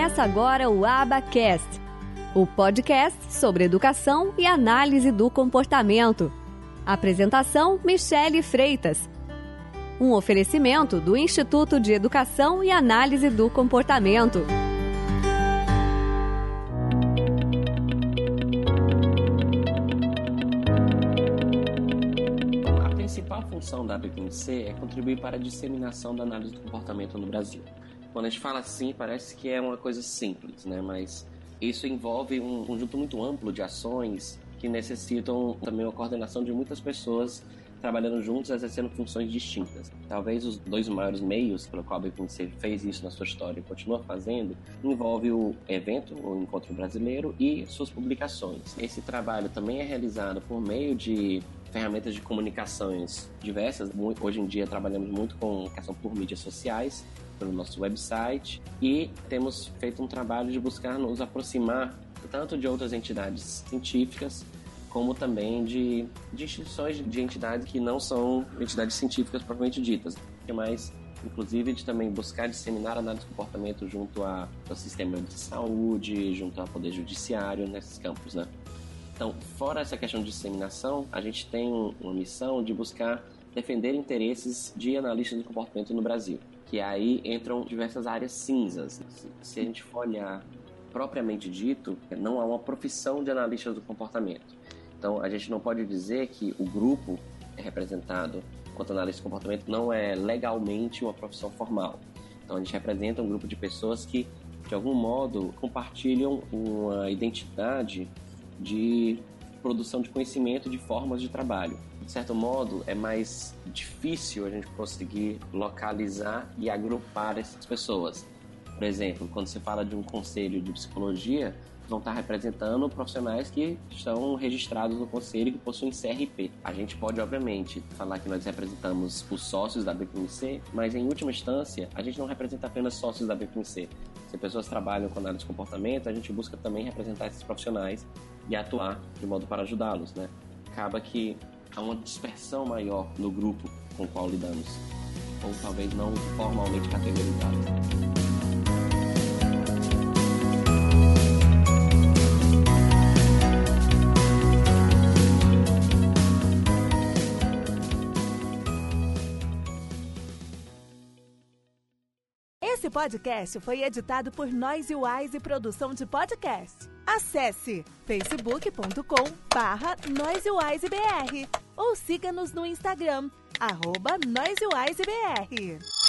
Começa agora o Abacast, o podcast sobre educação e análise do comportamento. Apresentação: Michele Freitas. Um oferecimento do Instituto de Educação e Análise do Comportamento. A principal função da ABQMC é contribuir para a disseminação da análise do comportamento no Brasil. Quando a gente fala assim, parece que é uma coisa simples, né? Mas isso envolve um conjunto muito amplo de ações que necessitam também uma coordenação de muitas pessoas trabalhando juntos, exercendo funções distintas. Talvez os dois maiores meios pelo qual a BPC fez isso na sua história e continua fazendo, envolve o evento, o Encontro Brasileiro, e suas publicações. Esse trabalho também é realizado por meio de ferramentas de comunicações diversas. Hoje em dia trabalhamos muito com comunicação por mídias sociais, pelo nosso website e temos feito um trabalho de buscar nos aproximar tanto de outras entidades científicas como também de, de instituições de entidades que não são entidades científicas propriamente ditas, mas inclusive de também buscar disseminar análise de comportamento junto a, ao sistema de saúde, junto ao poder judiciário nesses campos, né? Então, fora essa questão de disseminação, a gente tem uma missão de buscar defender interesses de analistas de comportamento no Brasil que aí entram diversas áreas cinzas. Se a gente for olhar propriamente dito, não há uma profissão de analistas do comportamento. Então, a gente não pode dizer que o grupo é representado quanto analista de comportamento não é legalmente uma profissão formal. Então, a gente representa um grupo de pessoas que, de algum modo, compartilham uma identidade de produção de conhecimento de formas de trabalho de certo modo, é mais difícil a gente conseguir localizar e agrupar essas pessoas. Por exemplo, quando você fala de um conselho de psicologia, vão estar representando profissionais que estão registrados no conselho e que possuem CRP. A gente pode, obviamente, falar que nós representamos os sócios da BQMC, mas em última instância, a gente não representa apenas sócios da BQMC. Se pessoas trabalham com análise de comportamento, a gente busca também representar esses profissionais e atuar de modo para ajudá-los, né? Acaba que há uma dispersão maior no grupo com o qual lidamos, ou talvez não formalmente categorizado. Esse podcast foi editado por Nós e Wise Produção de Podcast. Acesse facebook.com barra ou siga-nos no Instagram, arroba BR.